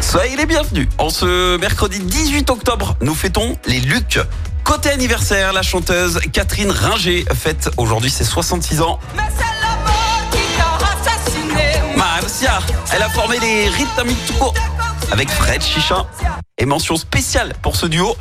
Soyez les bienvenus. En ce mercredi 18 octobre, nous fêtons les Lucs. Côté anniversaire, la chanteuse Catherine Ringer fête aujourd'hui ses 66 ans. Marcia, elle a formé les Ritamituko avec Fred Chicha. Et mention spéciale pour ce duo.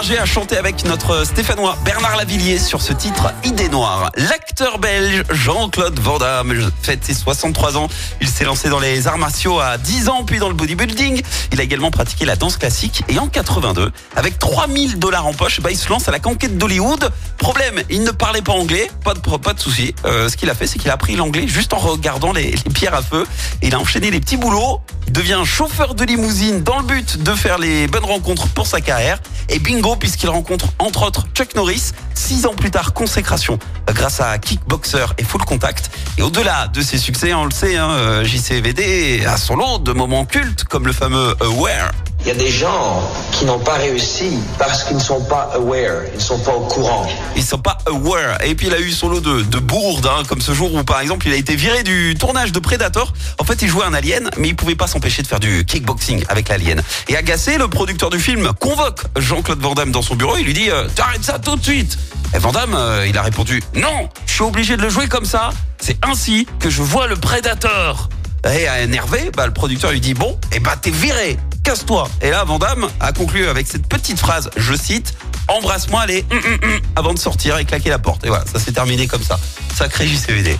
Ringer a chanté avec notre Stéphanois Bernard Lavillier sur ce titre Idée Noire. L'acteur belge Jean-Claude Van Damme fête ses 63 ans. Il s'est lancé dans les arts martiaux à 10 ans, puis dans le bodybuilding. Il a également pratiqué la danse classique et en 82, avec 3000 dollars en poche, bah, il se lance à la conquête d'Hollywood. Problème, il ne parlait pas anglais, pas de, pas souci. Euh, ce qu'il a fait, c'est qu'il a appris l'anglais juste en regardant les, pierres à feu. Il a enchaîné les petits boulots. Devient chauffeur de limousine dans le but de faire les bonnes rencontres pour sa carrière. Et bingo, puisqu'il rencontre entre autres Chuck Norris, six ans plus tard, consécration euh, grâce à Kickboxer et Full Contact. Et au-delà de ses succès, on le sait, hein, euh, JCVD a son lot de moments cultes comme le fameux Aware. Il y a des gens qui n'ont pas réussi parce qu'ils ne sont pas aware, ils ne sont pas au courant. Ils sont pas aware. Et puis il a eu son lot de, de bourdes, hein, comme ce jour où par exemple il a été viré du tournage de Predator. En fait, il jouait un alien, mais il pouvait pas s'empêcher de faire du kickboxing avec l'alien. Et agacé, le producteur du film convoque Jean-Claude Van Damme dans son bureau. Il lui dit euh, "T'arrêtes ça tout de suite." Et Van Damme, euh, il a répondu "Non, je suis obligé de le jouer comme ça. C'est ainsi que je vois le Predator." Et énervé, bah, le producteur lui dit bon, et bah t'es viré, casse-toi. Et là, Van Damme a conclu avec cette petite phrase, je cite, embrasse-moi les hum, hum, hum avant de sortir et claquer la porte. Et voilà, ça s'est terminé comme ça. Sacré JCVD.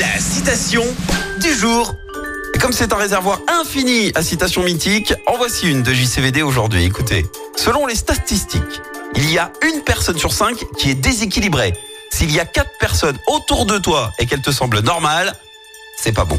La citation du jour. Comme c'est un réservoir infini à citations mythiques, en voici une de JCVD aujourd'hui. Écoutez, selon les statistiques, il y a une personne sur cinq qui est déséquilibrée. S'il y a quatre personnes autour de toi et qu'elles te semblent normales, c'est pas bon.